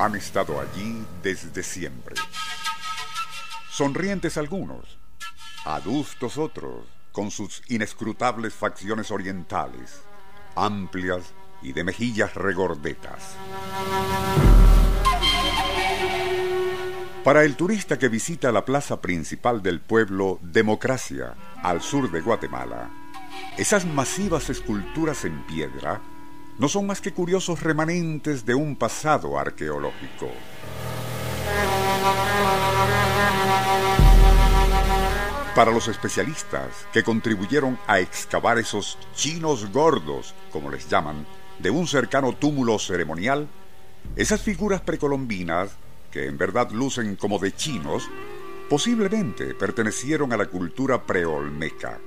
Han estado allí desde siempre. Sonrientes algunos, adustos otros, con sus inescrutables facciones orientales, amplias y de mejillas regordetas. Para el turista que visita la plaza principal del pueblo Democracia, al sur de Guatemala, esas masivas esculturas en piedra no son más que curiosos remanentes de un pasado arqueológico. Para los especialistas que contribuyeron a excavar esos chinos gordos, como les llaman, de un cercano túmulo ceremonial, esas figuras precolombinas que en verdad lucen como de chinos, posiblemente pertenecieron a la cultura preolmeca,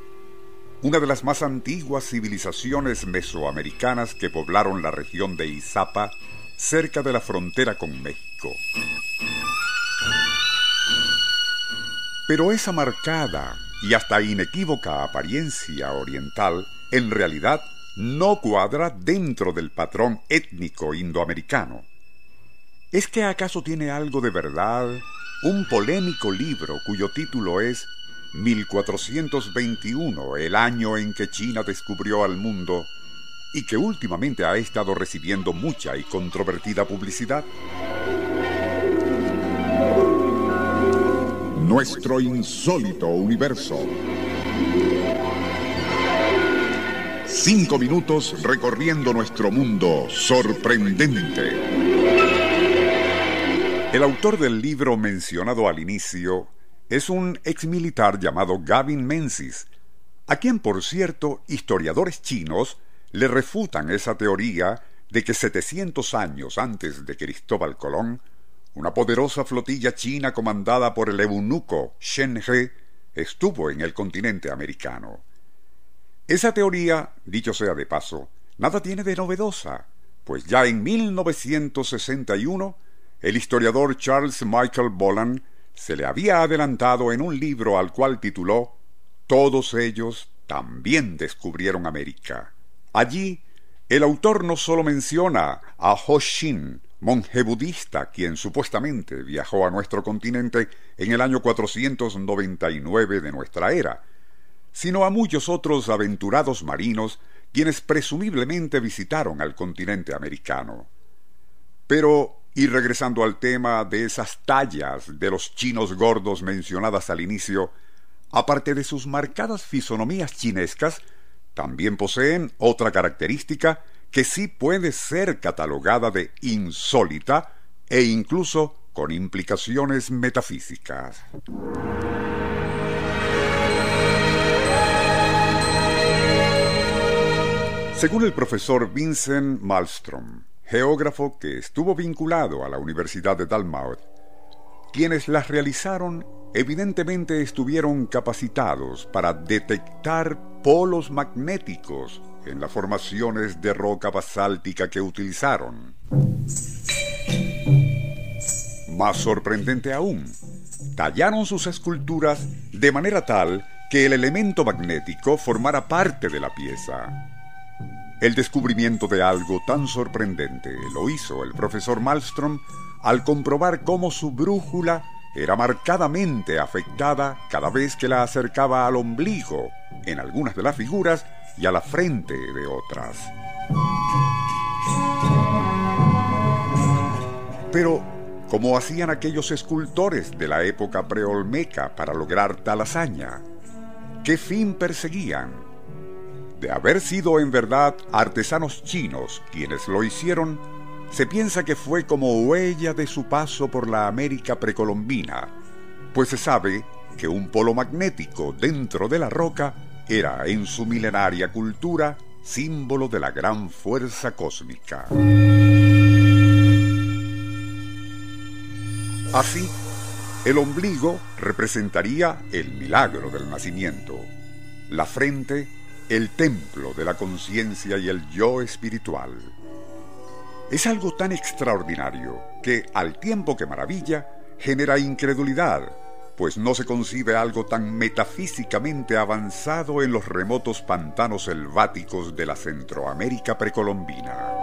una de las más antiguas civilizaciones mesoamericanas que poblaron la región de Izapa, cerca de la frontera con México. Pero esa marcada y hasta inequívoca apariencia oriental en realidad no cuadra dentro del patrón étnico indoamericano. ¿Es que acaso tiene algo de verdad un polémico libro cuyo título es 1421, el año en que China descubrió al mundo, y que últimamente ha estado recibiendo mucha y controvertida publicidad? Nuestro insólito universo. Cinco minutos recorriendo nuestro mundo sorprendente. El autor del libro mencionado al inicio es un exmilitar llamado Gavin Menzies, a quien, por cierto, historiadores chinos le refutan esa teoría de que 700 años antes de Cristóbal Colón, una poderosa flotilla china comandada por el eunuco Shen He estuvo en el continente americano. Esa teoría, dicho sea de paso, nada tiene de novedosa, pues ya en 1961 el historiador Charles Michael Boland se le había adelantado en un libro al cual tituló Todos ellos también descubrieron América. Allí, el autor no solo menciona a Ho Shin, monje budista, quien supuestamente viajó a nuestro continente en el año 499 de nuestra era, sino a muchos otros aventurados marinos quienes presumiblemente visitaron al continente americano. Pero y regresando al tema de esas tallas de los chinos gordos mencionadas al inicio, aparte de sus marcadas fisonomías chinescas, también poseen otra característica que sí puede ser catalogada de insólita e incluso con implicaciones metafísicas. Según el profesor Vincent Malmström, geógrafo que estuvo vinculado a la Universidad de Dalmouth. Quienes las realizaron evidentemente estuvieron capacitados para detectar polos magnéticos en las formaciones de roca basáltica que utilizaron. Más sorprendente aún, tallaron sus esculturas de manera tal que el elemento magnético formara parte de la pieza. El descubrimiento de algo tan sorprendente lo hizo el profesor Malmström al comprobar cómo su brújula era marcadamente afectada cada vez que la acercaba al ombligo en algunas de las figuras y a la frente de otras. Pero, ¿cómo hacían aquellos escultores de la época preolmeca para lograr tal hazaña? ¿Qué fin perseguían? De haber sido en verdad artesanos chinos quienes lo hicieron, se piensa que fue como huella de su paso por la América precolombina, pues se sabe que un polo magnético dentro de la roca era en su milenaria cultura símbolo de la gran fuerza cósmica. Así, el ombligo representaría el milagro del nacimiento, la frente el templo de la conciencia y el yo espiritual. Es algo tan extraordinario que, al tiempo que maravilla, genera incredulidad, pues no se concibe algo tan metafísicamente avanzado en los remotos pantanos selváticos de la Centroamérica precolombina.